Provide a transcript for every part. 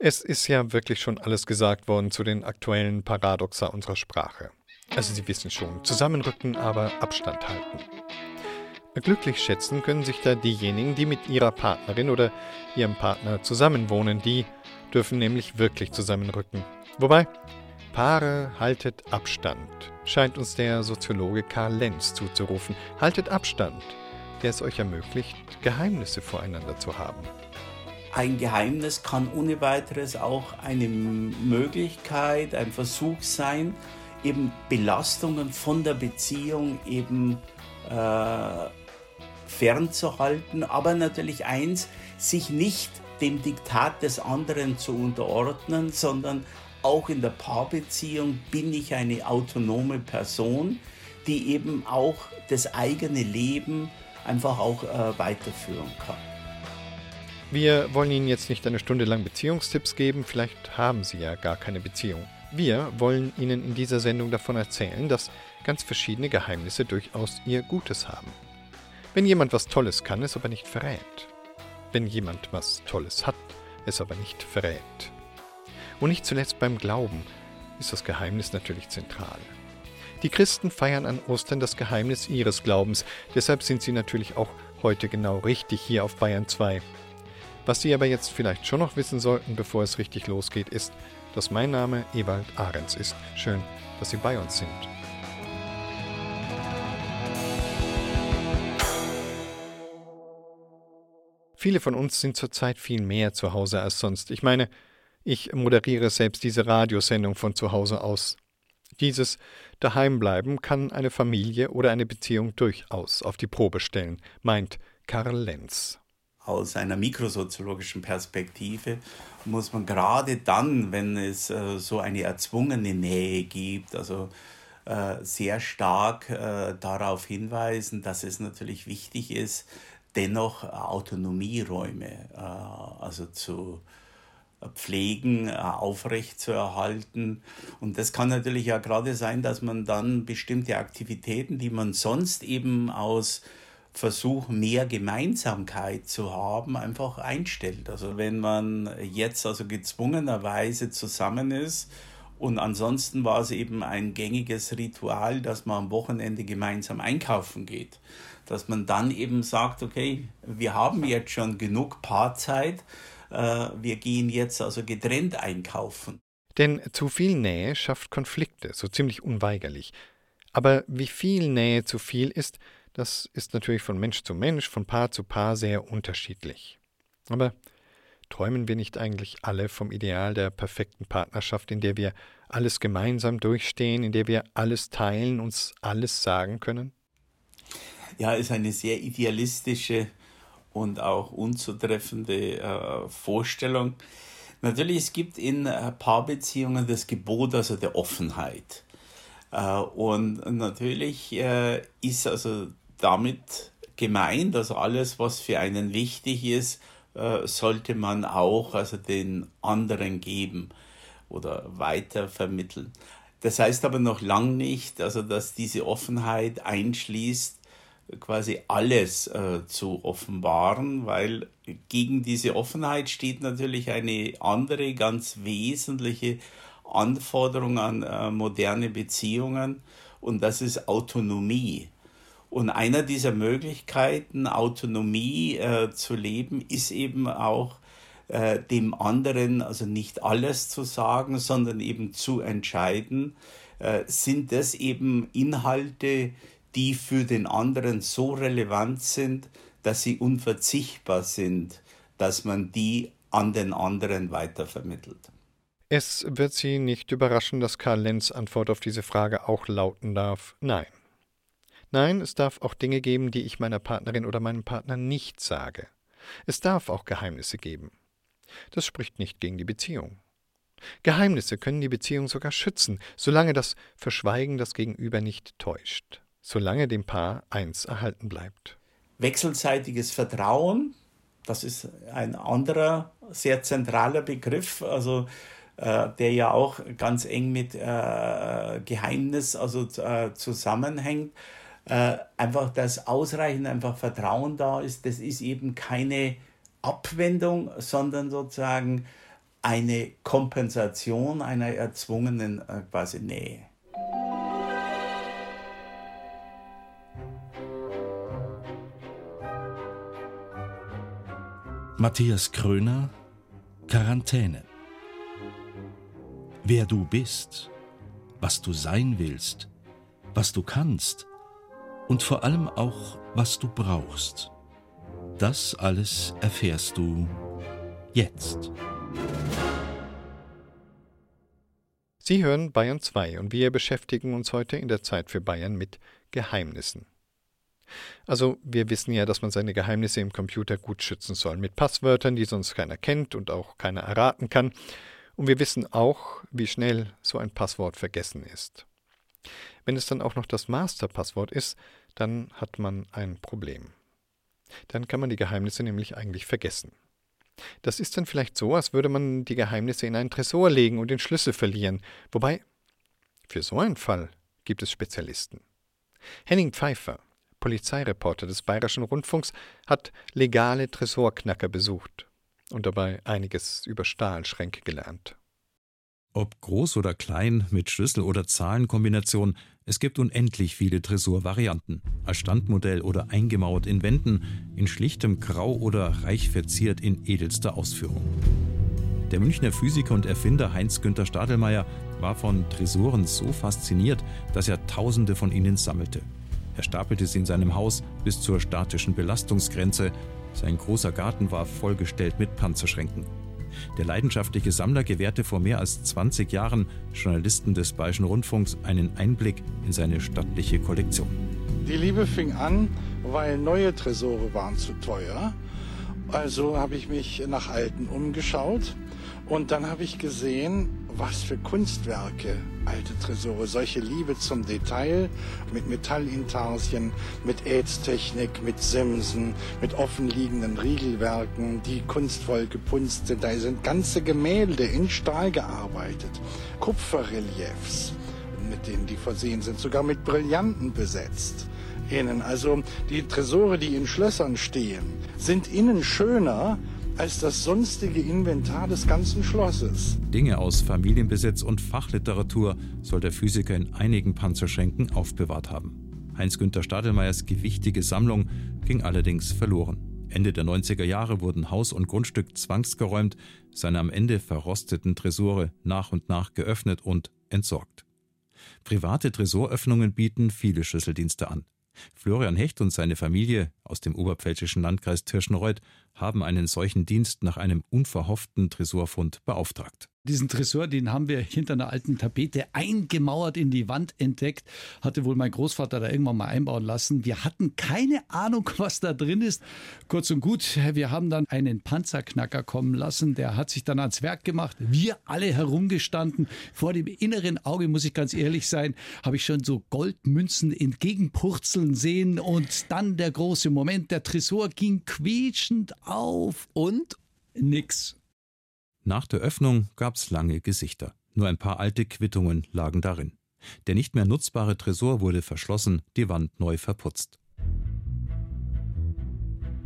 Es ist ja wirklich schon alles gesagt worden zu den aktuellen Paradoxa unserer Sprache. Also Sie wissen schon, zusammenrücken, aber Abstand halten. Glücklich schätzen können sich da diejenigen, die mit ihrer Partnerin oder ihrem Partner zusammenwohnen. Die dürfen nämlich wirklich zusammenrücken. Wobei, Paare haltet Abstand, scheint uns der Soziologe Karl Lenz zuzurufen. Haltet Abstand, der es euch ermöglicht, Geheimnisse voreinander zu haben. Ein Geheimnis kann ohne weiteres auch eine Möglichkeit, ein Versuch sein, eben Belastungen von der Beziehung eben äh, fernzuhalten, aber natürlich eins, sich nicht dem Diktat des anderen zu unterordnen, sondern auch in der Paarbeziehung bin ich eine autonome Person, die eben auch das eigene Leben einfach auch äh, weiterführen kann. Wir wollen Ihnen jetzt nicht eine Stunde lang Beziehungstipps geben, vielleicht haben Sie ja gar keine Beziehung. Wir wollen Ihnen in dieser Sendung davon erzählen, dass ganz verschiedene Geheimnisse durchaus ihr Gutes haben. Wenn jemand was Tolles kann, es aber nicht verrät. Wenn jemand was Tolles hat, es aber nicht verrät. Und nicht zuletzt beim Glauben ist das Geheimnis natürlich zentral. Die Christen feiern an Ostern das Geheimnis ihres Glaubens, deshalb sind sie natürlich auch heute genau richtig hier auf Bayern 2. Was Sie aber jetzt vielleicht schon noch wissen sollten, bevor es richtig losgeht, ist, dass mein Name Ewald Ahrens ist. Schön, dass Sie bei uns sind. Viele von uns sind zurzeit viel mehr zu Hause als sonst. Ich meine, ich moderiere selbst diese Radiosendung von zu Hause aus. Dieses Daheimbleiben kann eine Familie oder eine Beziehung durchaus auf die Probe stellen, meint Karl Lenz. Aus einer mikrosoziologischen Perspektive muss man gerade dann, wenn es äh, so eine erzwungene Nähe gibt, also äh, sehr stark äh, darauf hinweisen, dass es natürlich wichtig ist, dennoch Autonomieräume äh, also zu pflegen, äh, aufrechtzuerhalten. Und das kann natürlich ja gerade sein, dass man dann bestimmte Aktivitäten, die man sonst eben aus Versuch, mehr Gemeinsamkeit zu haben, einfach einstellt. Also wenn man jetzt also gezwungenerweise zusammen ist und ansonsten war es eben ein gängiges Ritual, dass man am Wochenende gemeinsam einkaufen geht dass man dann eben sagt, okay, wir haben jetzt schon genug Paarzeit, äh, wir gehen jetzt also getrennt einkaufen. Denn zu viel Nähe schafft Konflikte, so ziemlich unweigerlich. Aber wie viel Nähe zu viel ist, das ist natürlich von Mensch zu Mensch, von Paar zu Paar sehr unterschiedlich. Aber träumen wir nicht eigentlich alle vom Ideal der perfekten Partnerschaft, in der wir alles gemeinsam durchstehen, in der wir alles teilen, uns alles sagen können? ja, ist eine sehr idealistische und auch unzutreffende äh, Vorstellung. Natürlich, es gibt in äh, Paarbeziehungen das Gebot also der Offenheit. Äh, und natürlich äh, ist also damit gemeint, also alles, was für einen wichtig ist, äh, sollte man auch also den anderen geben oder weiter vermitteln. Das heißt aber noch lang nicht, also dass diese Offenheit einschließt, quasi alles äh, zu offenbaren, weil gegen diese Offenheit steht natürlich eine andere ganz wesentliche Anforderung an äh, moderne Beziehungen und das ist Autonomie. Und einer dieser Möglichkeiten, Autonomie äh, zu leben, ist eben auch äh, dem anderen, also nicht alles zu sagen, sondern eben zu entscheiden, äh, sind das eben Inhalte, die für den anderen so relevant sind, dass sie unverzichtbar sind, dass man die an den anderen weitervermittelt. Es wird Sie nicht überraschen, dass Karl Lenz Antwort auf diese Frage auch lauten darf Nein. Nein, es darf auch Dinge geben, die ich meiner Partnerin oder meinem Partner nicht sage. Es darf auch Geheimnisse geben. Das spricht nicht gegen die Beziehung. Geheimnisse können die Beziehung sogar schützen, solange das Verschweigen das Gegenüber nicht täuscht solange dem Paar eins erhalten bleibt. Wechselseitiges Vertrauen, das ist ein anderer sehr zentraler Begriff, also äh, der ja auch ganz eng mit äh, Geheimnis also äh, zusammenhängt. Äh, einfach, dass ausreichend einfach Vertrauen da ist, das ist eben keine Abwendung, sondern sozusagen eine Kompensation einer erzwungenen äh, quasi Nähe. Matthias Kröner Quarantäne Wer du bist, was du sein willst, was du kannst und vor allem auch, was du brauchst. Das alles erfährst du jetzt. Sie hören Bayern 2 und wir beschäftigen uns heute in der Zeit für Bayern mit Geheimnissen. Also, wir wissen ja, dass man seine Geheimnisse im Computer gut schützen soll, mit Passwörtern, die sonst keiner kennt und auch keiner erraten kann. Und wir wissen auch, wie schnell so ein Passwort vergessen ist. Wenn es dann auch noch das Masterpasswort ist, dann hat man ein Problem. Dann kann man die Geheimnisse nämlich eigentlich vergessen. Das ist dann vielleicht so, als würde man die Geheimnisse in einen Tresor legen und den Schlüssel verlieren. Wobei, für so einen Fall gibt es Spezialisten. Henning Pfeiffer, Polizeireporter des Bayerischen Rundfunks, hat legale Tresorknacker besucht und dabei einiges über Stahlschränke gelernt. Ob groß oder klein, mit Schlüssel- oder Zahlenkombination, es gibt unendlich viele Tresorvarianten. Als Standmodell oder eingemauert in Wänden, in schlichtem Grau oder reich verziert in edelster Ausführung. Der Münchner Physiker und Erfinder Heinz-Günther Stadelmeier war von Tresoren so fasziniert, dass er tausende von ihnen sammelte. Er stapelte sie in seinem Haus bis zur statischen Belastungsgrenze. Sein großer Garten war vollgestellt mit Panzerschränken. Der leidenschaftliche Sammler gewährte vor mehr als 20 Jahren Journalisten des Bayerischen Rundfunks einen Einblick in seine stattliche Kollektion. Die Liebe fing an, weil neue Tresore waren zu teuer. Also habe ich mich nach alten umgeschaut und dann habe ich gesehen, was für Kunstwerke, alte Tresore, solche Liebe zum Detail, mit Metallintarsien, mit Ätztechnik, mit Simsen, mit offenliegenden Riegelwerken, die kunstvoll gepunzt sind. Da sind ganze Gemälde in Stahl gearbeitet, Kupferreliefs, mit denen die versehen sind, sogar mit Brillanten besetzt. Innen, also die Tresore, die in Schlössern stehen, sind innen schöner als das sonstige Inventar des ganzen Schlosses. Dinge aus Familienbesitz und Fachliteratur soll der Physiker in einigen Panzerschränken aufbewahrt haben. Heinz-Günther Stadelmeiers gewichtige Sammlung ging allerdings verloren. Ende der 90er Jahre wurden Haus und Grundstück zwangsgeräumt, seine am Ende verrosteten Tresore nach und nach geöffnet und entsorgt. Private Tresoröffnungen bieten viele Schlüsseldienste an. Florian Hecht und seine Familie aus dem oberpfälzischen Landkreis Tirschenreuth haben einen solchen Dienst nach einem unverhofften Tresorfund beauftragt. Diesen Tresor, den haben wir hinter einer alten Tapete eingemauert in die Wand entdeckt. Hatte wohl mein Großvater da irgendwann mal einbauen lassen. Wir hatten keine Ahnung, was da drin ist. Kurz und gut, wir haben dann einen Panzerknacker kommen lassen. Der hat sich dann ans Werk gemacht. Wir alle herumgestanden. Vor dem inneren Auge, muss ich ganz ehrlich sein, habe ich schon so Goldmünzen entgegenpurzeln sehen. Und dann der große Moment. Der Tresor ging quietschend auf und nix. Nach der Öffnung gab's lange Gesichter. Nur ein paar alte Quittungen lagen darin. Der nicht mehr nutzbare Tresor wurde verschlossen, die Wand neu verputzt.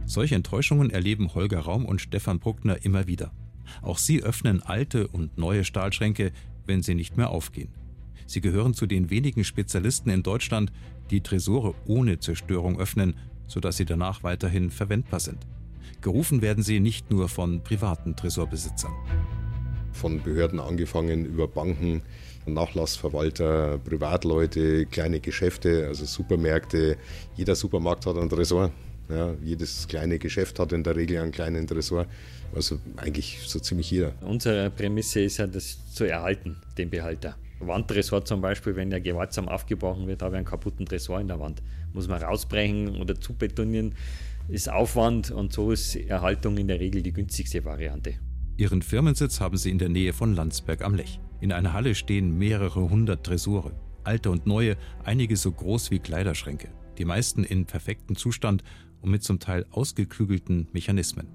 Solche Enttäuschungen erleben Holger Raum und Stefan Bruckner immer wieder. Auch sie öffnen alte und neue Stahlschränke, wenn sie nicht mehr aufgehen. Sie gehören zu den wenigen Spezialisten in Deutschland, die Tresore ohne Zerstörung öffnen, sodass sie danach weiterhin verwendbar sind. Gerufen werden sie nicht nur von privaten Tresorbesitzern. Von Behörden angefangen über Banken, Nachlassverwalter, Privatleute, kleine Geschäfte, also Supermärkte. Jeder Supermarkt hat einen Tresor. Ja, jedes kleine Geschäft hat in der Regel einen kleinen Tresor. Also eigentlich so ziemlich jeder. Unsere Prämisse ist ja, das zu erhalten, den Behalter. Wandtresor zum Beispiel, wenn er gewaltsam aufgebrochen wird, habe ich einen kaputten Tresor in der Wand. Muss man rausbrechen oder zubetonieren ist Aufwand und so ist Erhaltung in der Regel die günstigste Variante. Ihren Firmensitz haben sie in der Nähe von Landsberg am Lech. In einer Halle stehen mehrere hundert Tresore, alte und neue, einige so groß wie Kleiderschränke, die meisten in perfektem Zustand und mit zum Teil ausgeklügelten Mechanismen.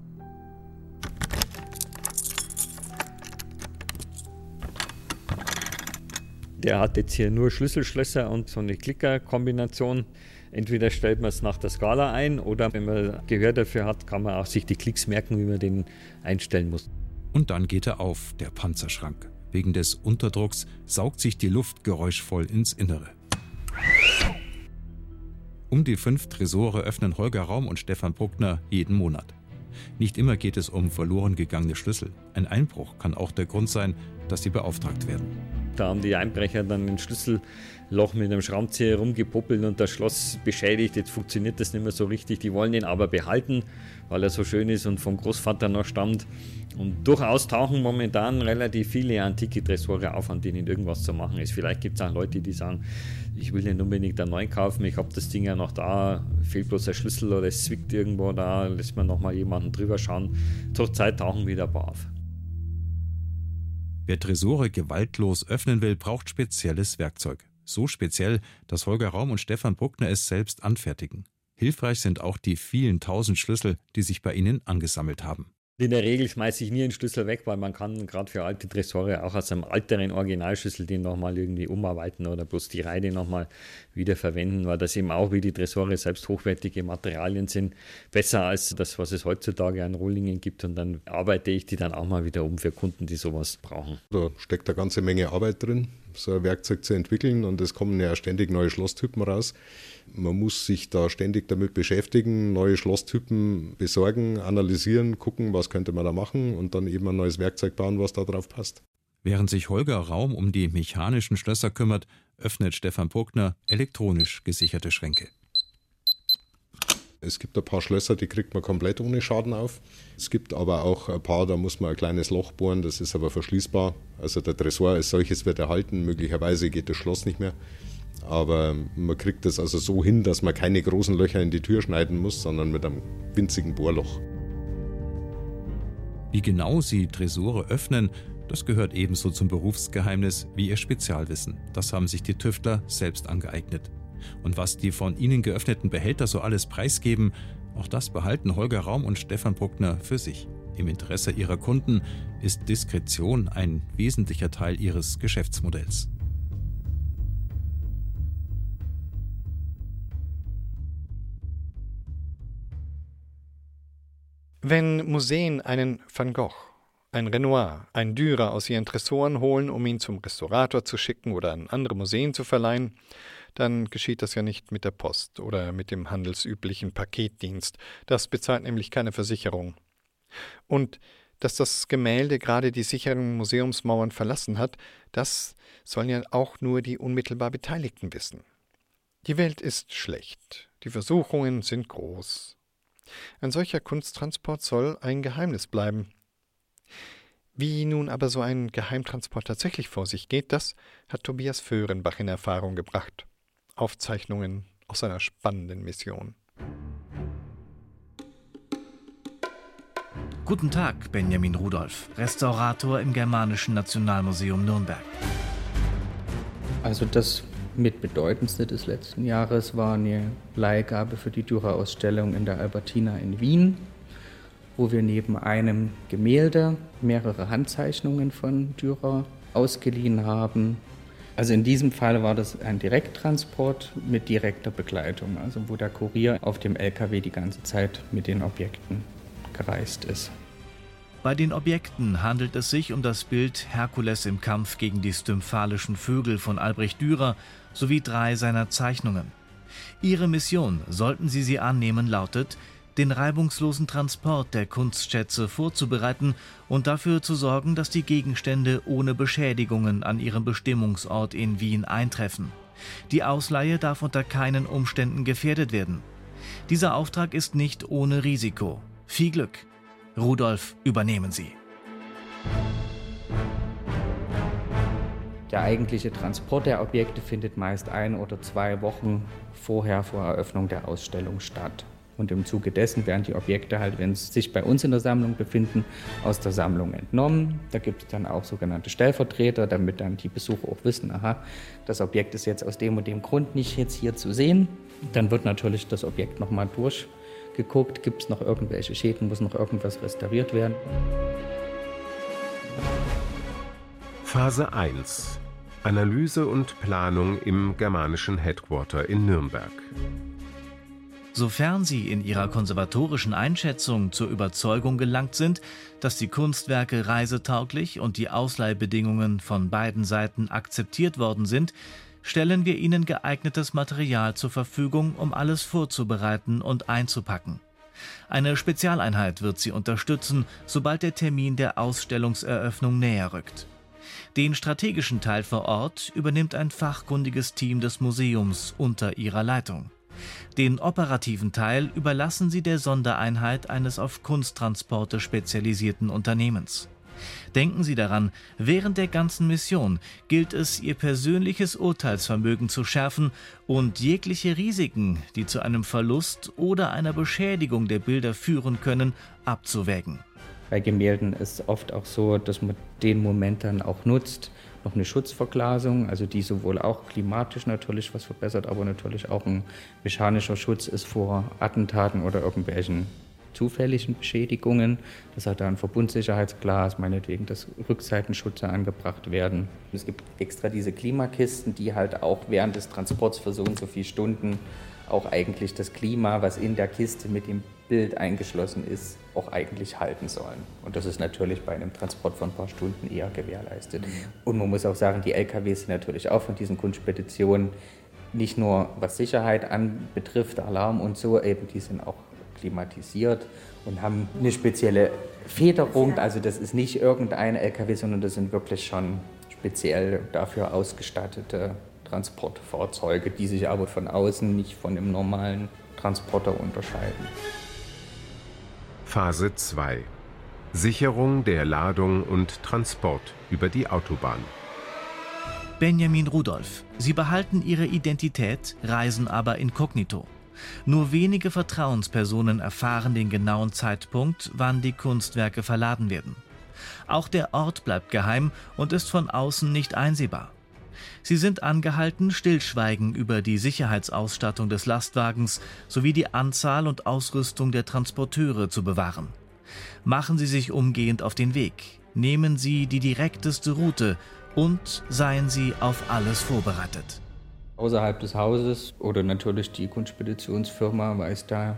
Der hat jetzt hier nur Schlüsselschlösser und so eine Klickerkombination. Entweder stellt man es nach der Skala ein oder wenn man Gehör dafür hat, kann man auch sich die Klicks merken, wie man den einstellen muss. Und dann geht er auf, der Panzerschrank. Wegen des Unterdrucks saugt sich die Luft geräuschvoll ins Innere. Um die fünf Tresore öffnen Holger Raum und Stefan Bruckner jeden Monat. Nicht immer geht es um verloren gegangene Schlüssel. Ein Einbruch kann auch der Grund sein, dass sie beauftragt werden. Da haben die Einbrecher dann ein Schlüsselloch mit einem Schraubenzieher rumgepuppelt und das Schloss beschädigt. Jetzt funktioniert das nicht mehr so richtig. Die wollen ihn aber behalten, weil er so schön ist und vom Großvater noch stammt. Und durchaus tauchen momentan relativ viele antike Tresore auf, an denen irgendwas zu machen ist. Vielleicht gibt es auch Leute, die sagen, ich will nicht unbedingt einen neuen kaufen, ich habe das Ding ja noch da, fehlt bloß ein Schlüssel oder es zwickt irgendwo da, lässt man nochmal jemanden drüber schauen. Zur Zeit tauchen wieder ein paar auf. Wer Tresore gewaltlos öffnen will, braucht spezielles Werkzeug. So speziell, dass Holger Raum und Stefan Bruckner es selbst anfertigen. Hilfreich sind auch die vielen tausend Schlüssel, die sich bei ihnen angesammelt haben. In der Regel schmeiße ich nie einen Schlüssel weg, weil man kann gerade für alte Tresore auch aus einem alteren Originalschlüssel den nochmal irgendwie umarbeiten oder bloß die Reihe nochmal wiederverwenden, weil das eben auch wie die Tresore selbst hochwertige Materialien sind. Besser als das, was es heutzutage an Rohlingen gibt und dann arbeite ich die dann auch mal wieder um für Kunden, die sowas brauchen. Da steckt eine ganze Menge Arbeit drin, so ein Werkzeug zu entwickeln und es kommen ja ständig neue Schlosstypen raus. Man muss sich da ständig damit beschäftigen, neue Schlosstypen besorgen, analysieren, gucken, was könnte man da machen und dann eben ein neues Werkzeug bauen, was da drauf passt. Während sich Holger Raum um die mechanischen Schlösser kümmert, öffnet Stefan Bruckner elektronisch gesicherte Schränke. Es gibt ein paar Schlösser, die kriegt man komplett ohne Schaden auf. Es gibt aber auch ein paar, da muss man ein kleines Loch bohren, das ist aber verschließbar. Also der Tresor als solches wird erhalten, möglicherweise geht das Schloss nicht mehr. Aber man kriegt das also so hin, dass man keine großen Löcher in die Tür schneiden muss, sondern mit einem winzigen Bohrloch. Wie genau sie Tresore öffnen, das gehört ebenso zum Berufsgeheimnis wie ihr Spezialwissen. Das haben sich die Tüftler selbst angeeignet. Und was die von ihnen geöffneten Behälter so alles preisgeben, auch das behalten Holger Raum und Stefan Bruckner für sich. Im Interesse ihrer Kunden ist Diskretion ein wesentlicher Teil ihres Geschäftsmodells. Wenn Museen einen Van Gogh, ein Renoir, ein Dürer aus ihren Tresoren holen, um ihn zum Restaurator zu schicken oder an andere Museen zu verleihen, dann geschieht das ja nicht mit der Post oder mit dem handelsüblichen Paketdienst. Das bezahlt nämlich keine Versicherung. Und dass das Gemälde gerade die sicheren Museumsmauern verlassen hat, das sollen ja auch nur die unmittelbar Beteiligten wissen. Die Welt ist schlecht, die Versuchungen sind groß, ein solcher Kunsttransport soll ein Geheimnis bleiben. Wie nun aber so ein Geheimtransport tatsächlich vor sich geht, das hat Tobias Föhrenbach in Erfahrung gebracht. Aufzeichnungen aus einer spannenden Mission. Guten Tag, Benjamin Rudolph, Restaurator im Germanischen Nationalmuseum Nürnberg. Also das mit bedeutendste des letzten Jahres war eine Leihgabe für die Dürer-Ausstellung in der Albertina in Wien, wo wir neben einem Gemälde mehrere Handzeichnungen von Dürer ausgeliehen haben. Also in diesem Fall war das ein Direkttransport mit direkter Begleitung, also wo der Kurier auf dem LKW die ganze Zeit mit den Objekten gereist ist. Bei den Objekten handelt es sich um das Bild Herkules im Kampf gegen die stymphalischen Vögel von Albrecht Dürer sowie drei seiner Zeichnungen. Ihre Mission, sollten Sie sie annehmen, lautet, den reibungslosen Transport der Kunstschätze vorzubereiten und dafür zu sorgen, dass die Gegenstände ohne Beschädigungen an ihrem Bestimmungsort in Wien eintreffen. Die Ausleihe darf unter keinen Umständen gefährdet werden. Dieser Auftrag ist nicht ohne Risiko. Viel Glück. Rudolf, übernehmen Sie. Der eigentliche Transport der Objekte findet meist ein oder zwei Wochen vorher vor Eröffnung der Ausstellung statt. Und im Zuge dessen werden die Objekte halt, wenn sie sich bei uns in der Sammlung befinden, aus der Sammlung entnommen. Da gibt es dann auch sogenannte Stellvertreter, damit dann die Besucher auch wissen, aha, das Objekt ist jetzt aus dem und dem Grund nicht jetzt hier zu sehen. Dann wird natürlich das Objekt nochmal durchgeguckt, gibt es noch irgendwelche Schäden, muss noch irgendwas restauriert werden. Phase 1 Analyse und Planung im germanischen Headquarter in Nürnberg. Sofern Sie in Ihrer konservatorischen Einschätzung zur Überzeugung gelangt sind, dass die Kunstwerke reisetauglich und die Ausleihbedingungen von beiden Seiten akzeptiert worden sind, stellen wir Ihnen geeignetes Material zur Verfügung, um alles vorzubereiten und einzupacken. Eine Spezialeinheit wird Sie unterstützen, sobald der Termin der Ausstellungseröffnung näher rückt. Den strategischen Teil vor Ort übernimmt ein fachkundiges Team des Museums unter ihrer Leitung. Den operativen Teil überlassen sie der Sondereinheit eines auf Kunsttransporte spezialisierten Unternehmens. Denken Sie daran, während der ganzen Mission gilt es, Ihr persönliches Urteilsvermögen zu schärfen und jegliche Risiken, die zu einem Verlust oder einer Beschädigung der Bilder führen können, abzuwägen. Bei Gemälden ist es oft auch so, dass man den Moment dann auch nutzt. Noch eine Schutzverglasung, also die sowohl auch klimatisch natürlich was verbessert, aber natürlich auch ein mechanischer Schutz ist vor Attentaten oder irgendwelchen zufälligen Beschädigungen, dass halt da ein Verbundsicherheitsglas, meinetwegen, dass Rückseitenschutze angebracht werden. Es gibt extra diese Klimakisten, die halt auch während des Transports für so und so viele Stunden auch eigentlich das Klima, was in der Kiste mit dem Bild eingeschlossen ist, auch eigentlich halten sollen. Und das ist natürlich bei einem Transport von ein paar Stunden eher gewährleistet. Mhm. Und man muss auch sagen, die LKWs sind natürlich auch von diesen Kunstspeditionen nicht nur was Sicherheit anbetrifft, Alarm und so, eben die sind auch klimatisiert und haben eine spezielle Federung. Also das ist nicht irgendein LKW, sondern das sind wirklich schon speziell dafür ausgestattete Transportfahrzeuge, die sich aber von außen nicht von dem normalen Transporter unterscheiden. Phase 2 Sicherung der Ladung und Transport über die Autobahn. Benjamin Rudolph. Sie behalten ihre Identität, reisen aber inkognito. Nur wenige Vertrauenspersonen erfahren den genauen Zeitpunkt, wann die Kunstwerke verladen werden. Auch der Ort bleibt geheim und ist von außen nicht einsehbar. Sie sind angehalten, Stillschweigen über die Sicherheitsausstattung des Lastwagens sowie die Anzahl und Ausrüstung der Transporteure zu bewahren. Machen Sie sich umgehend auf den Weg, nehmen Sie die direkteste Route und seien Sie auf alles vorbereitet. Außerhalb des Hauses oder natürlich die Kunstspeditionsfirma weiß da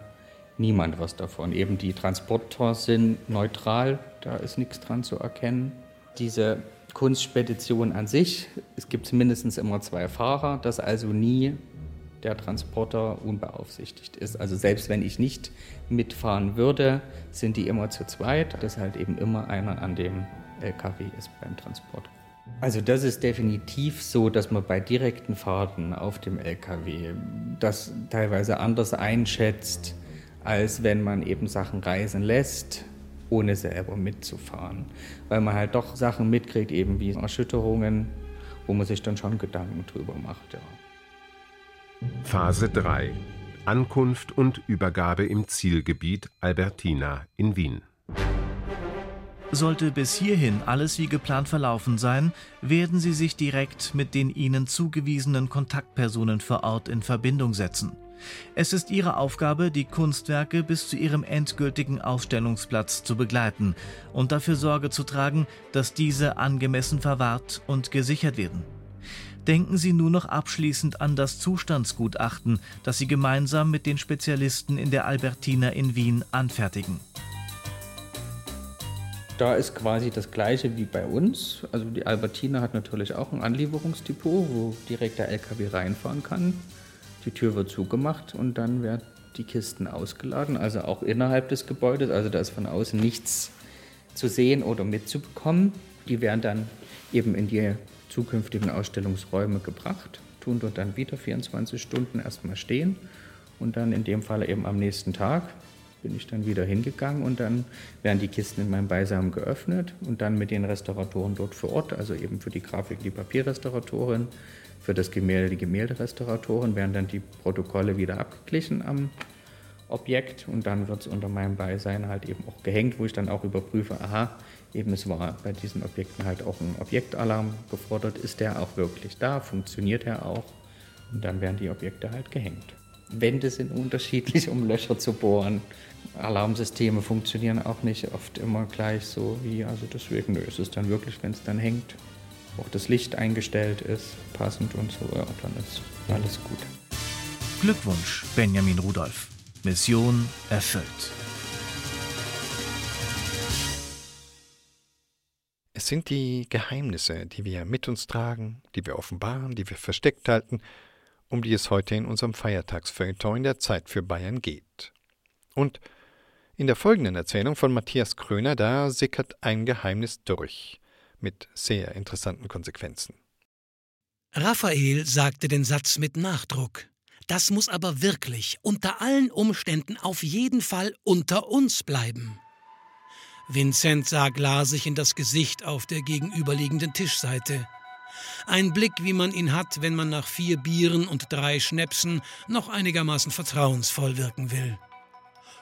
niemand was davon. Eben die Transporter sind neutral, da ist nichts dran zu erkennen. Diese Kunstspedition an sich, es gibt mindestens immer zwei Fahrer, dass also nie der Transporter unbeaufsichtigt ist. Also selbst wenn ich nicht mitfahren würde, sind die immer zu zweit, dass halt eben immer einer an dem LKW ist beim Transport. Also das ist definitiv so, dass man bei direkten Fahrten auf dem LKW das teilweise anders einschätzt, als wenn man eben Sachen reisen lässt, ohne selber mitzufahren. Weil man halt doch Sachen mitkriegt, eben wie Erschütterungen, wo man sich dann schon Gedanken drüber macht. Ja. Phase 3 Ankunft und Übergabe im Zielgebiet Albertina in Wien. Sollte bis hierhin alles wie geplant verlaufen sein, werden Sie sich direkt mit den Ihnen zugewiesenen Kontaktpersonen vor Ort in Verbindung setzen. Es ist Ihre Aufgabe, die Kunstwerke bis zu ihrem endgültigen Ausstellungsplatz zu begleiten und dafür Sorge zu tragen, dass diese angemessen verwahrt und gesichert werden. Denken Sie nur noch abschließend an das Zustandsgutachten, das Sie gemeinsam mit den Spezialisten in der Albertina in Wien anfertigen. Da ist quasi das gleiche wie bei uns. Also die Albertina hat natürlich auch ein Anlieferungsdepot, wo direkt der LKW reinfahren kann. Die Tür wird zugemacht und dann werden die Kisten ausgeladen, also auch innerhalb des Gebäudes. Also da ist von außen nichts zu sehen oder mitzubekommen. Die werden dann eben in die zukünftigen Ausstellungsräume gebracht, tun dort dann wieder 24 Stunden erstmal stehen und dann in dem Fall eben am nächsten Tag bin ich dann wieder hingegangen und dann werden die Kisten in meinem Beisamen geöffnet und dann mit den Restauratoren dort vor Ort, also eben für die Grafik die Papierrestauratorin, für das Gemälde die Gemälderestauratoren, werden dann die Protokolle wieder abgeglichen am Objekt und dann wird es unter meinem Beisein halt eben auch gehängt, wo ich dann auch überprüfe, aha, eben es war bei diesen Objekten halt auch ein Objektalarm gefordert, ist der auch wirklich da, funktioniert er auch und dann werden die Objekte halt gehängt. Wände sind unterschiedlich, um Löcher zu bohren. Alarmsysteme funktionieren auch nicht oft immer gleich so wie, also deswegen ist es dann wirklich, wenn es dann hängt, auch das Licht eingestellt ist, passend und so, ja, dann ist alles gut. Glückwunsch, Benjamin Rudolph. Mission erfüllt. Es sind die Geheimnisse, die wir mit uns tragen, die wir offenbaren, die wir versteckt halten, um die es heute in unserem Feiertagsfeuilleton in der Zeit für Bayern geht. Und in der folgenden Erzählung von Matthias Kröner, da sickert ein Geheimnis durch, mit sehr interessanten Konsequenzen. Raphael sagte den Satz mit Nachdruck. Das muss aber wirklich unter allen Umständen auf jeden Fall unter uns bleiben. Vincent sah glasig in das Gesicht auf der gegenüberliegenden Tischseite. Ein Blick, wie man ihn hat, wenn man nach vier Bieren und drei Schnäpsen noch einigermaßen vertrauensvoll wirken will.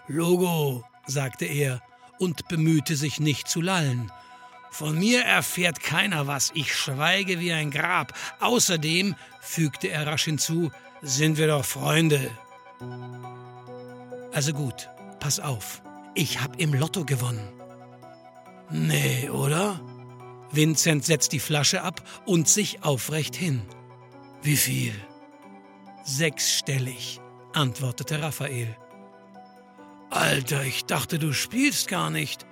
Logo, sagte er und bemühte sich nicht zu lallen. Von mir erfährt keiner was, ich schweige wie ein Grab. Außerdem, fügte er rasch hinzu, sind wir doch Freunde. Also gut, pass auf, ich hab im Lotto gewonnen. Nee, oder? Vincent setzt die Flasche ab und sich aufrecht hin. Wie viel? Sechsstellig, antwortete Raphael. Alter, ich dachte, du spielst gar nicht.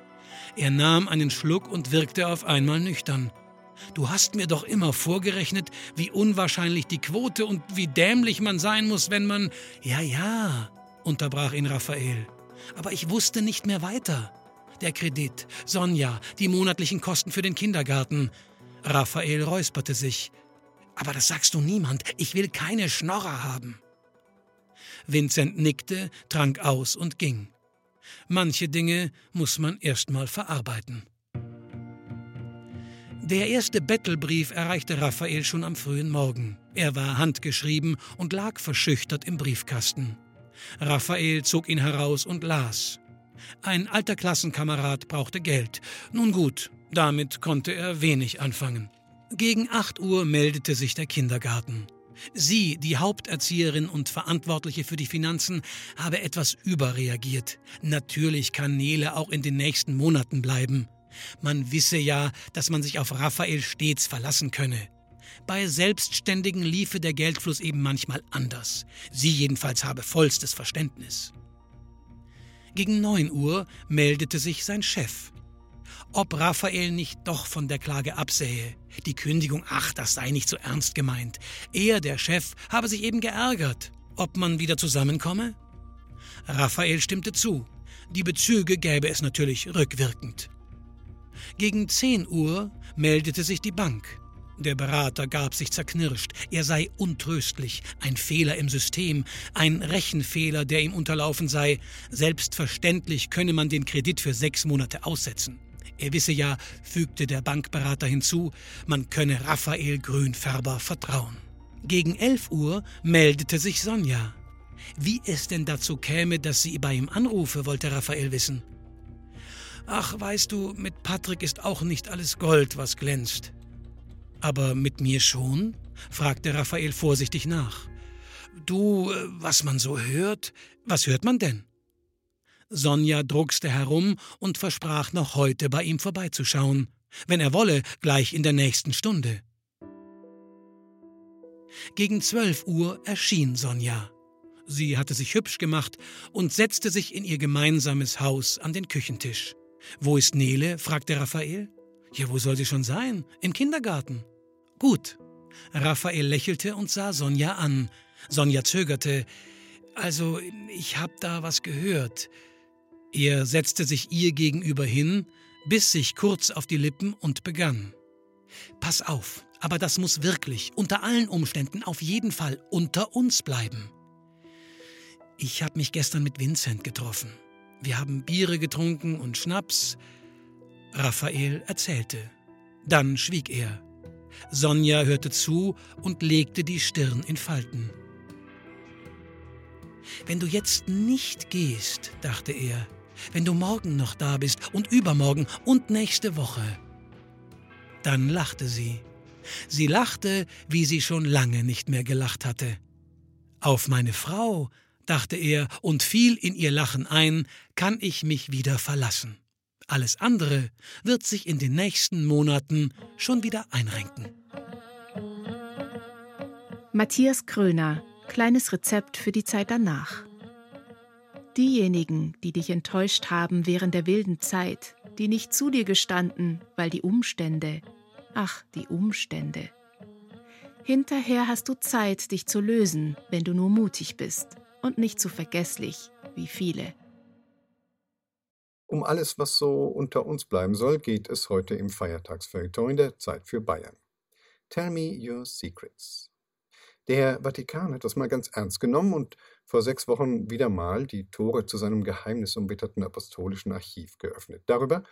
Er nahm einen Schluck und wirkte auf einmal nüchtern. Du hast mir doch immer vorgerechnet, wie unwahrscheinlich die Quote und wie dämlich man sein muss, wenn man. Ja, ja, unterbrach ihn Raphael. Aber ich wusste nicht mehr weiter. Der Kredit, Sonja, die monatlichen Kosten für den Kindergarten. Raphael räusperte sich. Aber das sagst du niemand. Ich will keine Schnorrer haben. Vincent nickte, trank aus und ging. Manche Dinge muss man erst mal verarbeiten. Der erste Bettelbrief erreichte Raphael schon am frühen Morgen. Er war handgeschrieben und lag verschüchtert im Briefkasten. Raphael zog ihn heraus und las. Ein alter Klassenkamerad brauchte Geld. Nun gut, damit konnte er wenig anfangen. Gegen 8 Uhr meldete sich der Kindergarten. Sie, die Haupterzieherin und Verantwortliche für die Finanzen, habe etwas überreagiert. Natürlich kann Nele auch in den nächsten Monaten bleiben. Man wisse ja, dass man sich auf Raphael stets verlassen könne. Bei Selbstständigen liefe der Geldfluss eben manchmal anders. Sie jedenfalls habe vollstes Verständnis. Gegen 9 Uhr meldete sich sein Chef. Ob Raphael nicht doch von der Klage absähe. Die Kündigung, ach, das sei nicht so ernst gemeint. Er, der Chef, habe sich eben geärgert. Ob man wieder zusammenkomme? Raphael stimmte zu. Die Bezüge gäbe es natürlich rückwirkend. Gegen 10 Uhr meldete sich die Bank. Der Berater gab sich zerknirscht. Er sei untröstlich. Ein Fehler im System, ein Rechenfehler, der ihm unterlaufen sei. Selbstverständlich könne man den Kredit für sechs Monate aussetzen. Er wisse ja, fügte der Bankberater hinzu, man könne Raphael Grünfärber vertrauen. Gegen elf Uhr meldete sich Sonja. Wie es denn dazu käme, dass sie bei ihm anrufe, wollte Raphael wissen. Ach, weißt du, mit Patrick ist auch nicht alles Gold, was glänzt. Aber mit mir schon? fragte Raphael vorsichtig nach. Du, äh, was man so hört, was hört man denn? Sonja druckste herum und versprach noch heute bei ihm vorbeizuschauen, wenn er wolle, gleich in der nächsten Stunde. Gegen zwölf Uhr erschien Sonja. Sie hatte sich hübsch gemacht und setzte sich in ihr gemeinsames Haus an den Küchentisch. Wo ist Nele? fragte Raphael. Ja, wo soll sie schon sein? Im Kindergarten. Gut. Raphael lächelte und sah Sonja an. Sonja zögerte. Also, ich hab da was gehört. Er setzte sich ihr gegenüber hin, biss sich kurz auf die Lippen und begann. Pass auf, aber das muss wirklich, unter allen Umständen, auf jeden Fall unter uns bleiben. Ich habe mich gestern mit Vincent getroffen. Wir haben Biere getrunken und Schnaps. Raphael erzählte. Dann schwieg er. Sonja hörte zu und legte die Stirn in Falten. Wenn du jetzt nicht gehst, dachte er, wenn du morgen noch da bist und übermorgen und nächste Woche. Dann lachte sie. Sie lachte, wie sie schon lange nicht mehr gelacht hatte. Auf meine Frau, dachte er und fiel in ihr Lachen ein, kann ich mich wieder verlassen. Alles andere wird sich in den nächsten Monaten schon wieder einrenken. Matthias Kröner, kleines Rezept für die Zeit danach. Diejenigen, die dich enttäuscht haben während der wilden Zeit, die nicht zu dir gestanden, weil die Umstände, ach, die Umstände. Hinterher hast du Zeit, dich zu lösen, wenn du nur mutig bist und nicht zu vergesslich wie viele. Um alles, was so unter uns bleiben soll, geht es heute im Feiertagsfeuilleton in der Zeit für Bayern. Tell me your secrets. Der Vatikan hat das mal ganz ernst genommen und vor sechs Wochen wieder mal die Tore zu seinem geheimnisumbitterten apostolischen Archiv geöffnet. Darüber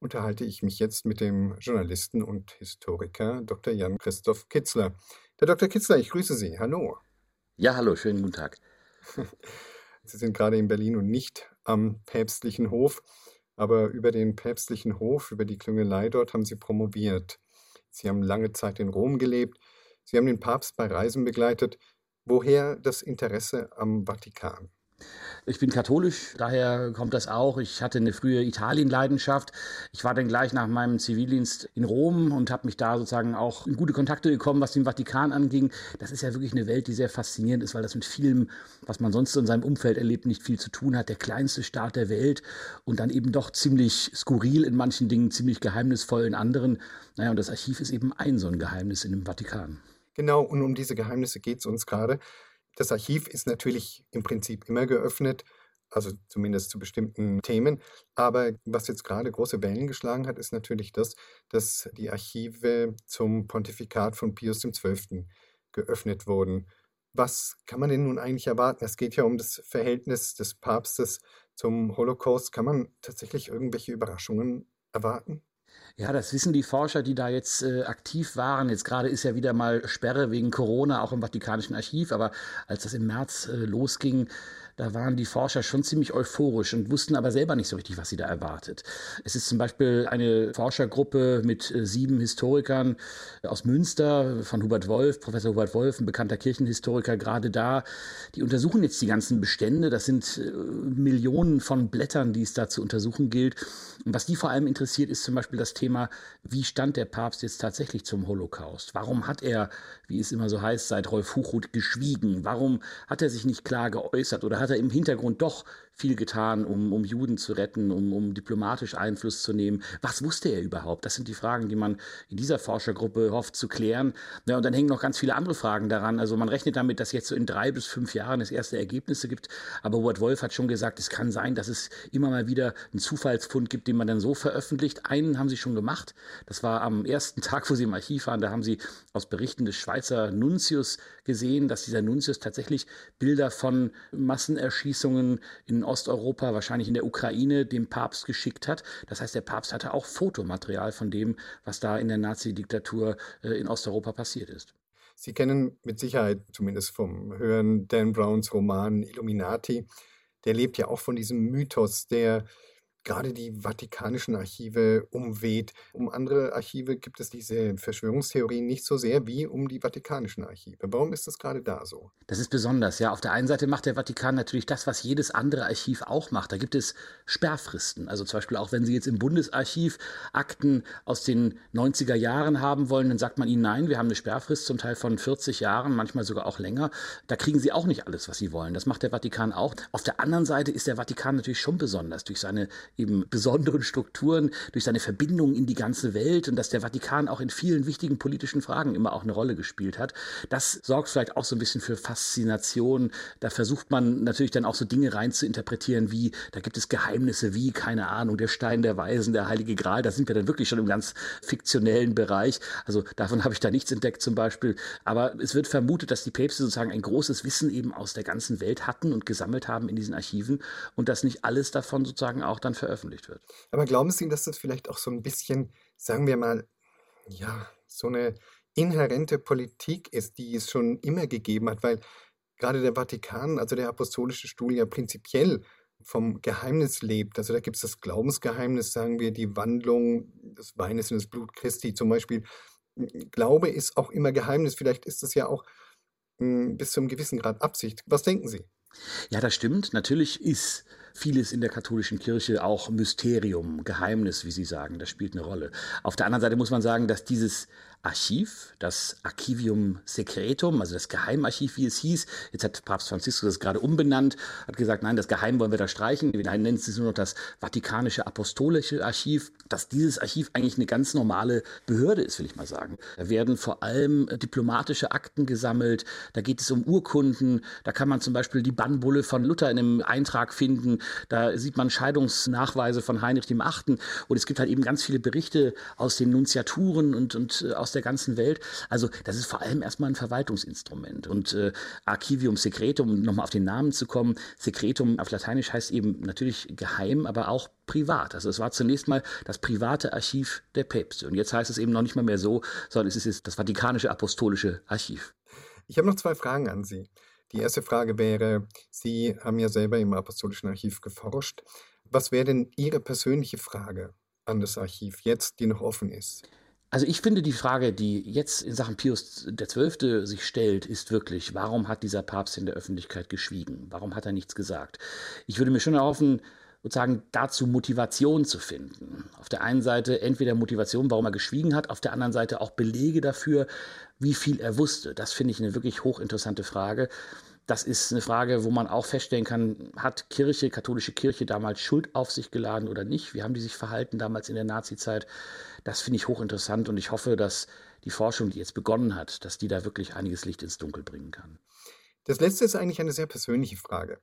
unterhalte ich mich jetzt mit dem Journalisten und Historiker Dr. Jan Christoph Kitzler. Herr Dr. Kitzler, ich grüße Sie. Hallo. Ja, hallo, schönen guten Tag. Sie sind gerade in Berlin und nicht am päpstlichen Hof, aber über den päpstlichen Hof, über die Klüngelei dort haben Sie promoviert. Sie haben lange Zeit in Rom gelebt. Sie haben den Papst bei Reisen begleitet. Woher das Interesse am Vatikan? Ich bin katholisch, daher kommt das auch. Ich hatte eine frühe Italienleidenschaft. Ich war dann gleich nach meinem Zivildienst in Rom und habe mich da sozusagen auch in gute Kontakte gekommen, was den Vatikan anging. Das ist ja wirklich eine Welt, die sehr faszinierend ist, weil das mit vielem, was man sonst in seinem Umfeld erlebt, nicht viel zu tun hat. Der kleinste Staat der Welt und dann eben doch ziemlich skurril in manchen Dingen, ziemlich geheimnisvoll in anderen. Naja, und das Archiv ist eben ein so ein Geheimnis in dem Vatikan. Genau, und um diese Geheimnisse geht es uns gerade. Das Archiv ist natürlich im Prinzip immer geöffnet, also zumindest zu bestimmten Themen. Aber was jetzt gerade große Wellen geschlagen hat, ist natürlich das, dass die Archive zum Pontifikat von Pius XII. geöffnet wurden. Was kann man denn nun eigentlich erwarten? Es geht ja um das Verhältnis des Papstes zum Holocaust. Kann man tatsächlich irgendwelche Überraschungen erwarten? Ja, das wissen die Forscher, die da jetzt äh, aktiv waren. Jetzt gerade ist ja wieder mal Sperre wegen Corona, auch im Vatikanischen Archiv. Aber als das im März äh, losging, da waren die Forscher schon ziemlich euphorisch und wussten aber selber nicht so richtig, was sie da erwartet. Es ist zum Beispiel eine Forschergruppe mit äh, sieben Historikern aus Münster von Hubert Wolf, Professor Hubert Wolf, ein bekannter Kirchenhistoriker, gerade da. Die untersuchen jetzt die ganzen Bestände. Das sind äh, Millionen von Blättern, die es da zu untersuchen gilt. Und was die vor allem interessiert, ist zum Beispiel das Thema, wie stand der Papst jetzt tatsächlich zum Holocaust? Warum hat er, wie es immer so heißt, seit Rolf Huchruth geschwiegen? Warum hat er sich nicht klar geäußert oder hat er im Hintergrund doch viel getan, um, um Juden zu retten, um, um diplomatisch Einfluss zu nehmen. Was wusste er überhaupt? Das sind die Fragen, die man in dieser Forschergruppe hofft zu klären. Ja, und dann hängen noch ganz viele andere Fragen daran. Also man rechnet damit, dass jetzt so in drei bis fünf Jahren es erste Ergebnisse gibt. Aber Howard Wolf hat schon gesagt, es kann sein, dass es immer mal wieder einen Zufallsfund gibt, den man dann so veröffentlicht. Einen haben sie schon gemacht. Das war am ersten Tag, wo sie im Archiv waren. Da haben sie aus Berichten des Schweizer Nuntius gesehen, dass dieser Nuntius tatsächlich Bilder von Massenerschießungen in Osteuropa, wahrscheinlich in der Ukraine, dem Papst geschickt hat. Das heißt, der Papst hatte auch Fotomaterial von dem, was da in der Nazi-Diktatur äh, in Osteuropa passiert ist. Sie kennen mit Sicherheit, zumindest vom Hören, Dan Browns Roman Illuminati. Der lebt ja auch von diesem Mythos der gerade die vatikanischen Archive umweht. Um andere Archive gibt es diese Verschwörungstheorien nicht so sehr wie um die vatikanischen Archive. Warum ist das gerade da so? Das ist besonders, ja. Auf der einen Seite macht der Vatikan natürlich das, was jedes andere Archiv auch macht. Da gibt es Sperrfristen. Also zum Beispiel auch wenn Sie jetzt im Bundesarchiv Akten aus den 90er Jahren haben wollen, dann sagt man Ihnen, nein, wir haben eine Sperrfrist zum Teil von 40 Jahren, manchmal sogar auch länger. Da kriegen Sie auch nicht alles, was Sie wollen. Das macht der Vatikan auch. Auf der anderen Seite ist der Vatikan natürlich schon besonders durch seine eben besonderen Strukturen, durch seine Verbindungen in die ganze Welt und dass der Vatikan auch in vielen wichtigen politischen Fragen immer auch eine Rolle gespielt hat. Das sorgt vielleicht auch so ein bisschen für Faszination. Da versucht man natürlich dann auch so Dinge rein zu interpretieren, wie, da gibt es Geheimnisse wie, keine Ahnung, der Stein der Weisen, der Heilige Gral. Da sind wir dann wirklich schon im ganz fiktionellen Bereich. Also davon habe ich da nichts entdeckt zum Beispiel. Aber es wird vermutet, dass die Päpste sozusagen ein großes Wissen eben aus der ganzen Welt hatten und gesammelt haben in diesen Archiven und dass nicht alles davon sozusagen auch dann veröffentlicht wird. Aber glauben Sie, dass das vielleicht auch so ein bisschen, sagen wir mal, ja, so eine inhärente Politik ist, die es schon immer gegeben hat, weil gerade der Vatikan, also der apostolische Stuhl ja prinzipiell vom Geheimnis lebt. Also da gibt es das Glaubensgeheimnis, sagen wir, die Wandlung des Weines in das Blut Christi zum Beispiel. Glaube ist auch immer Geheimnis. Vielleicht ist es ja auch mh, hm, bis zu einem gewissen Grad Absicht. Was denken Sie? Ja, das stimmt. Natürlich ist vieles in der katholischen Kirche auch Mysterium, Geheimnis, wie Sie sagen. Das spielt eine Rolle. Auf der anderen Seite muss man sagen, dass dieses Archiv, das Archivium Secretum, also das Geheimarchiv, wie es hieß. Jetzt hat Papst Franziskus das gerade umbenannt, hat gesagt, nein, das Geheim wollen wir da streichen. Wir nennen es nur noch das Vatikanische Apostolische Archiv, dass dieses Archiv eigentlich eine ganz normale Behörde ist, will ich mal sagen. Da werden vor allem diplomatische Akten gesammelt, da geht es um Urkunden, da kann man zum Beispiel die Bannbulle von Luther in einem Eintrag finden, da sieht man Scheidungsnachweise von Heinrich dem Achten und es gibt halt eben ganz viele Berichte aus den Nunziaturen und, und äh, der ganzen Welt. Also das ist vor allem erstmal ein Verwaltungsinstrument. Und äh, Archivium Secretum, um nochmal auf den Namen zu kommen, Secretum auf Lateinisch heißt eben natürlich geheim, aber auch privat. Also es war zunächst mal das private Archiv der Päpste. Und jetzt heißt es eben noch nicht mal mehr so, sondern es ist jetzt das Vatikanische Apostolische Archiv. Ich habe noch zwei Fragen an Sie. Die erste Frage wäre, Sie haben ja selber im Apostolischen Archiv geforscht. Was wäre denn Ihre persönliche Frage an das Archiv jetzt, die noch offen ist? Also ich finde die Frage, die jetzt in Sachen Pius XII. sich stellt, ist wirklich, warum hat dieser Papst in der Öffentlichkeit geschwiegen? Warum hat er nichts gesagt? Ich würde mir schon erhoffen, sozusagen dazu Motivation zu finden. Auf der einen Seite entweder Motivation, warum er geschwiegen hat, auf der anderen Seite auch Belege dafür, wie viel er wusste. Das finde ich eine wirklich hochinteressante Frage. Das ist eine Frage, wo man auch feststellen kann, hat Kirche, katholische Kirche damals Schuld auf sich geladen oder nicht? Wie haben die sich verhalten damals in der Nazizeit? Das finde ich hochinteressant und ich hoffe, dass die Forschung, die jetzt begonnen hat, dass die da wirklich einiges Licht ins Dunkel bringen kann. Das letzte ist eigentlich eine sehr persönliche Frage.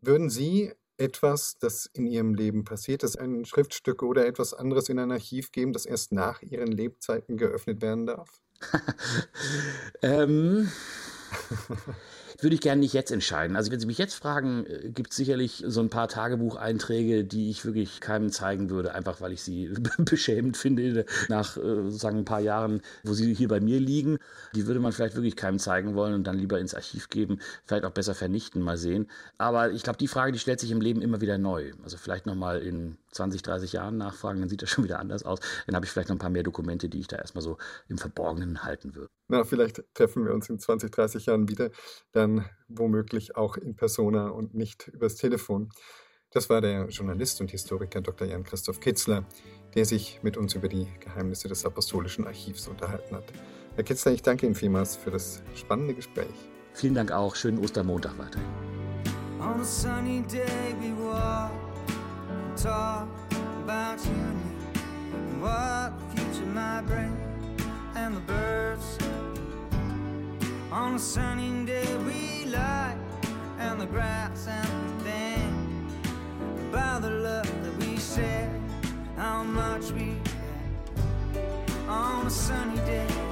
Würden Sie etwas, das in Ihrem Leben passiert ist, ein Schriftstück oder etwas anderes in ein Archiv geben, das erst nach Ihren Lebzeiten geöffnet werden darf? ähm, würde ich gerne nicht jetzt entscheiden. Also wenn Sie mich jetzt fragen, äh, gibt es sicherlich so ein paar Tagebucheinträge, die ich wirklich keinem zeigen würde, einfach weil ich sie beschämend finde nach äh, sagen ein paar Jahren, wo sie hier bei mir liegen. Die würde man vielleicht wirklich keinem zeigen wollen und dann lieber ins Archiv geben, vielleicht auch besser vernichten, mal sehen. Aber ich glaube, die Frage, die stellt sich im Leben immer wieder neu. Also vielleicht nochmal in 20, 30 Jahren nachfragen, dann sieht das schon wieder anders aus. Dann habe ich vielleicht noch ein paar mehr Dokumente, die ich da erstmal so im Verborgenen halten würde. Na, vielleicht treffen wir uns in 20, 30 Jahren wieder, dann womöglich auch in Persona und nicht übers Telefon. Das war der Journalist und Historiker Dr. Jan-Christoph Kitzler, der sich mit uns über die Geheimnisse des Apostolischen Archivs unterhalten hat. Herr Kitzler, ich danke Ihnen vielmals für das spannende Gespräch. Vielen Dank auch. Schönen Ostermontag weiterhin. On a sunny day we walk talk about you and what the future might bring and the birds on a sunny day we lie and the grass and everything about the love that we share how much we had on a sunny day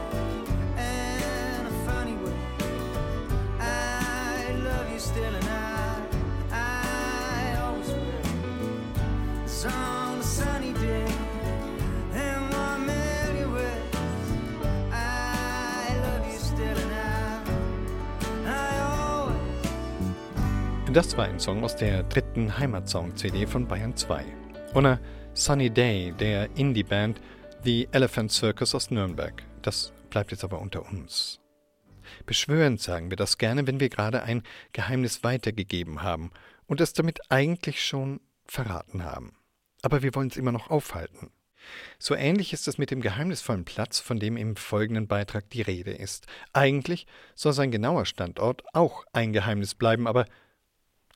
Das war ein Song aus der dritten Heimatsong-CD von Bayern 2. Oder Sunny Day der Indie-Band The Elephant Circus aus Nürnberg. Das bleibt jetzt aber unter uns. Beschwörend sagen wir das gerne, wenn wir gerade ein Geheimnis weitergegeben haben und es damit eigentlich schon verraten haben aber wir wollen es immer noch aufhalten. So ähnlich ist es mit dem geheimnisvollen Platz, von dem im folgenden Beitrag die Rede ist. Eigentlich soll sein genauer Standort auch ein Geheimnis bleiben, aber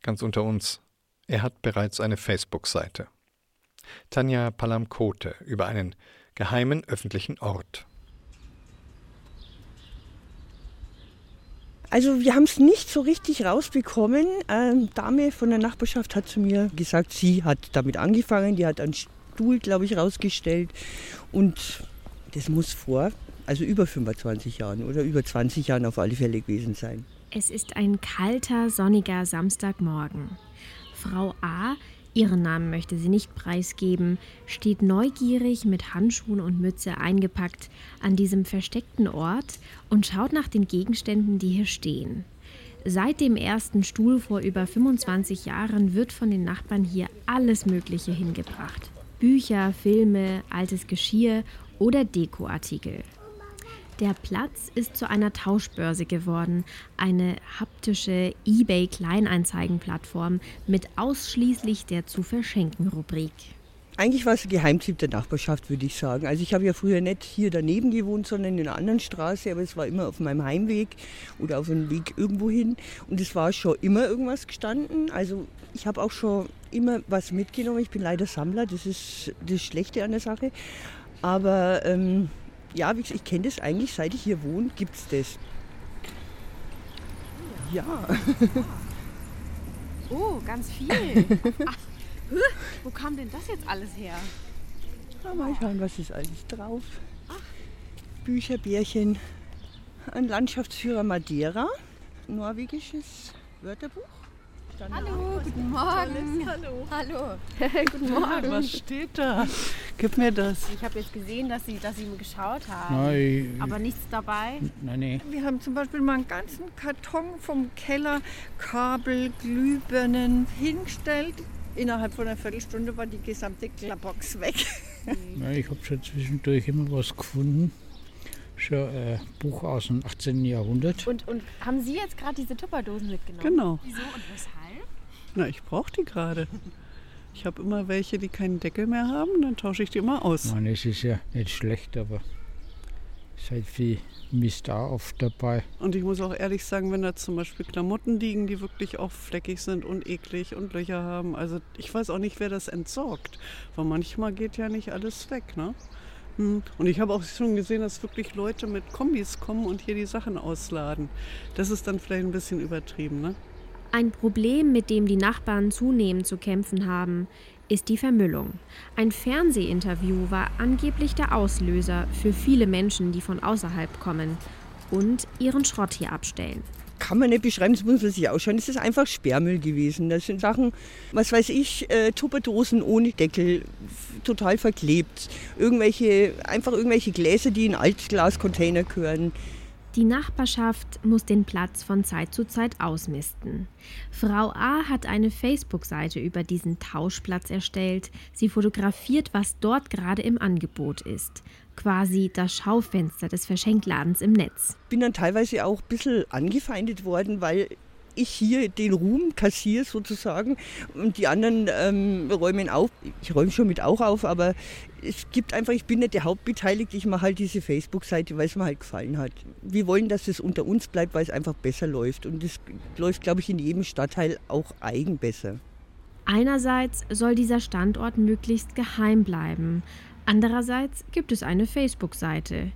ganz unter uns, er hat bereits eine Facebook-Seite. Tanja Palamkote über einen geheimen öffentlichen Ort. Also wir haben es nicht so richtig rausbekommen. Eine Dame von der Nachbarschaft hat zu mir gesagt, sie hat damit angefangen, die hat einen Stuhl, glaube ich, rausgestellt. Und das muss vor, also über 25 Jahren oder über 20 Jahren auf alle Fälle gewesen sein. Es ist ein kalter, sonniger Samstagmorgen. Frau A Ihren Namen möchte sie nicht preisgeben, steht neugierig mit Handschuhen und Mütze eingepackt an diesem versteckten Ort und schaut nach den Gegenständen, die hier stehen. Seit dem ersten Stuhl vor über 25 Jahren wird von den Nachbarn hier alles Mögliche hingebracht. Bücher, Filme, altes Geschirr oder Dekoartikel. Der Platz ist zu einer Tauschbörse geworden, eine haptische eBay-Kleinanzeigenplattform mit ausschließlich der zu verschenken Rubrik. Eigentlich war es ein Geheimtipp der Nachbarschaft, würde ich sagen. Also ich habe ja früher nicht hier daneben gewohnt, sondern in einer anderen Straße, aber es war immer auf meinem Heimweg oder auf einem Weg irgendwo hin. Und es war schon immer irgendwas gestanden. Also ich habe auch schon immer was mitgenommen. Ich bin leider Sammler, das ist das Schlechte an der Sache. Aber ähm, ja, wie gesagt, ich kenne das eigentlich, seit ich hier wohne, gibt es das. Ja. Oh, ganz viel. Ach, wo kam denn das jetzt alles her? Ja, mal schauen, was ist alles drauf. Bücher, Bärchen, ein Landschaftsführer Madeira, norwegisches Wörterbuch. Dann Hallo, guten Morgen. Tolles. Hallo. Hallo. guten Morgen. Was steht da? Gib mir das. Ich habe jetzt gesehen, dass Sie, dass Sie geschaut haben. Nein. Aber nichts dabei. Nein, nee. Wir haben zum Beispiel mal einen ganzen Karton vom Keller, Kabel, Glühbirnen hingestellt. Innerhalb von einer Viertelstunde war die gesamte Klappbox weg. Nein, ich habe schon zwischendurch immer was gefunden. Schon ein Buch aus dem 18. Jahrhundert. Und, und haben Sie jetzt gerade diese Tupperdosen mitgenommen? Genau. Wieso und weshalb? Na, ich brauche die gerade. Ich habe immer welche, die keinen Deckel mehr haben, dann tausche ich die immer aus. Nein, es ist ja nicht schlecht, aber es ist halt viel Mist da oft dabei. Und ich muss auch ehrlich sagen, wenn da zum Beispiel Klamotten liegen, die wirklich auch fleckig sind und eklig und Löcher haben, also ich weiß auch nicht, wer das entsorgt. Weil manchmal geht ja nicht alles weg, ne? Hm. Und ich habe auch schon gesehen, dass wirklich Leute mit Kombis kommen und hier die Sachen ausladen. Das ist dann vielleicht ein bisschen übertrieben, ne? Ein Problem, mit dem die Nachbarn zunehmend zu kämpfen haben, ist die Vermüllung. Ein Fernsehinterview war angeblich der Auslöser für viele Menschen, die von außerhalb kommen und ihren Schrott hier abstellen. Kann man nicht beschreiben, das muss man sich ausschauen. Es ist einfach Sperrmüll gewesen. Das sind Sachen, was weiß ich, äh, Tupperdosen ohne Deckel, total verklebt. Irgendwelche, einfach irgendwelche Gläser, die in Altglascontainer gehören. Die Nachbarschaft muss den Platz von Zeit zu Zeit ausmisten. Frau A hat eine Facebook-Seite über diesen Tauschplatz erstellt. Sie fotografiert, was dort gerade im Angebot ist. Quasi das Schaufenster des Verschenkladens im Netz. Bin dann teilweise auch ein bisschen angefeindet worden, weil ich hier den Ruhm kassiere sozusagen und die anderen ähm, räumen auf. Ich räume schon mit auch auf, aber es gibt einfach, ich bin nicht der Hauptbeteiligte, ich mache halt diese Facebook-Seite, weil es mir halt gefallen hat. Wir wollen, dass es unter uns bleibt, weil es einfach besser läuft und es läuft, glaube ich, in jedem Stadtteil auch eigen besser. Einerseits soll dieser Standort möglichst geheim bleiben. Andererseits gibt es eine Facebook-Seite.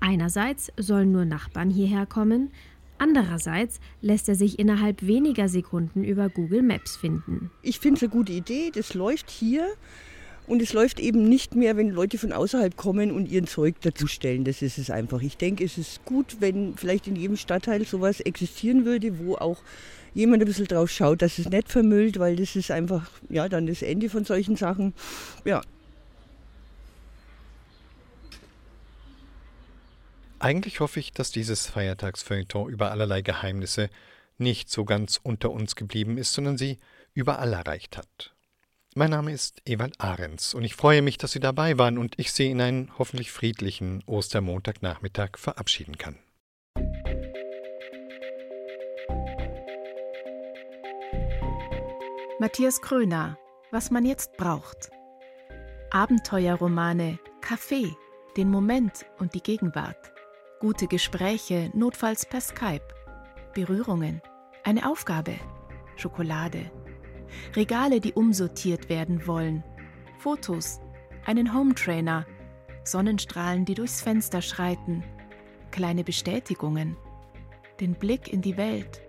Einerseits sollen nur Nachbarn hierher kommen. Andererseits lässt er sich innerhalb weniger Sekunden über Google Maps finden. Ich finde es eine gute Idee, das läuft hier. Und es läuft eben nicht mehr, wenn Leute von außerhalb kommen und ihren Zeug dazustellen. Das ist es einfach. Ich denke, es ist gut, wenn vielleicht in jedem Stadtteil sowas existieren würde, wo auch jemand ein bisschen drauf schaut, dass es nicht vermüllt, weil das ist einfach ja dann das Ende von solchen Sachen. Ja, Eigentlich hoffe ich, dass dieses Feiertagsfeuilleton über allerlei Geheimnisse nicht so ganz unter uns geblieben ist, sondern sie überall erreicht hat. Mein Name ist Ewald Ahrens und ich freue mich, dass Sie dabei waren und ich Sie in einen hoffentlich friedlichen Ostermontagnachmittag verabschieden kann. Matthias Kröner, was man jetzt braucht. Abenteuerromane, Kaffee, den Moment und die Gegenwart. Gute Gespräche, notfalls per Skype. Berührungen, eine Aufgabe, Schokolade. Regale, die umsortiert werden wollen. Fotos, einen Hometrainer, Sonnenstrahlen, die durchs Fenster schreiten. Kleine Bestätigungen, den Blick in die Welt.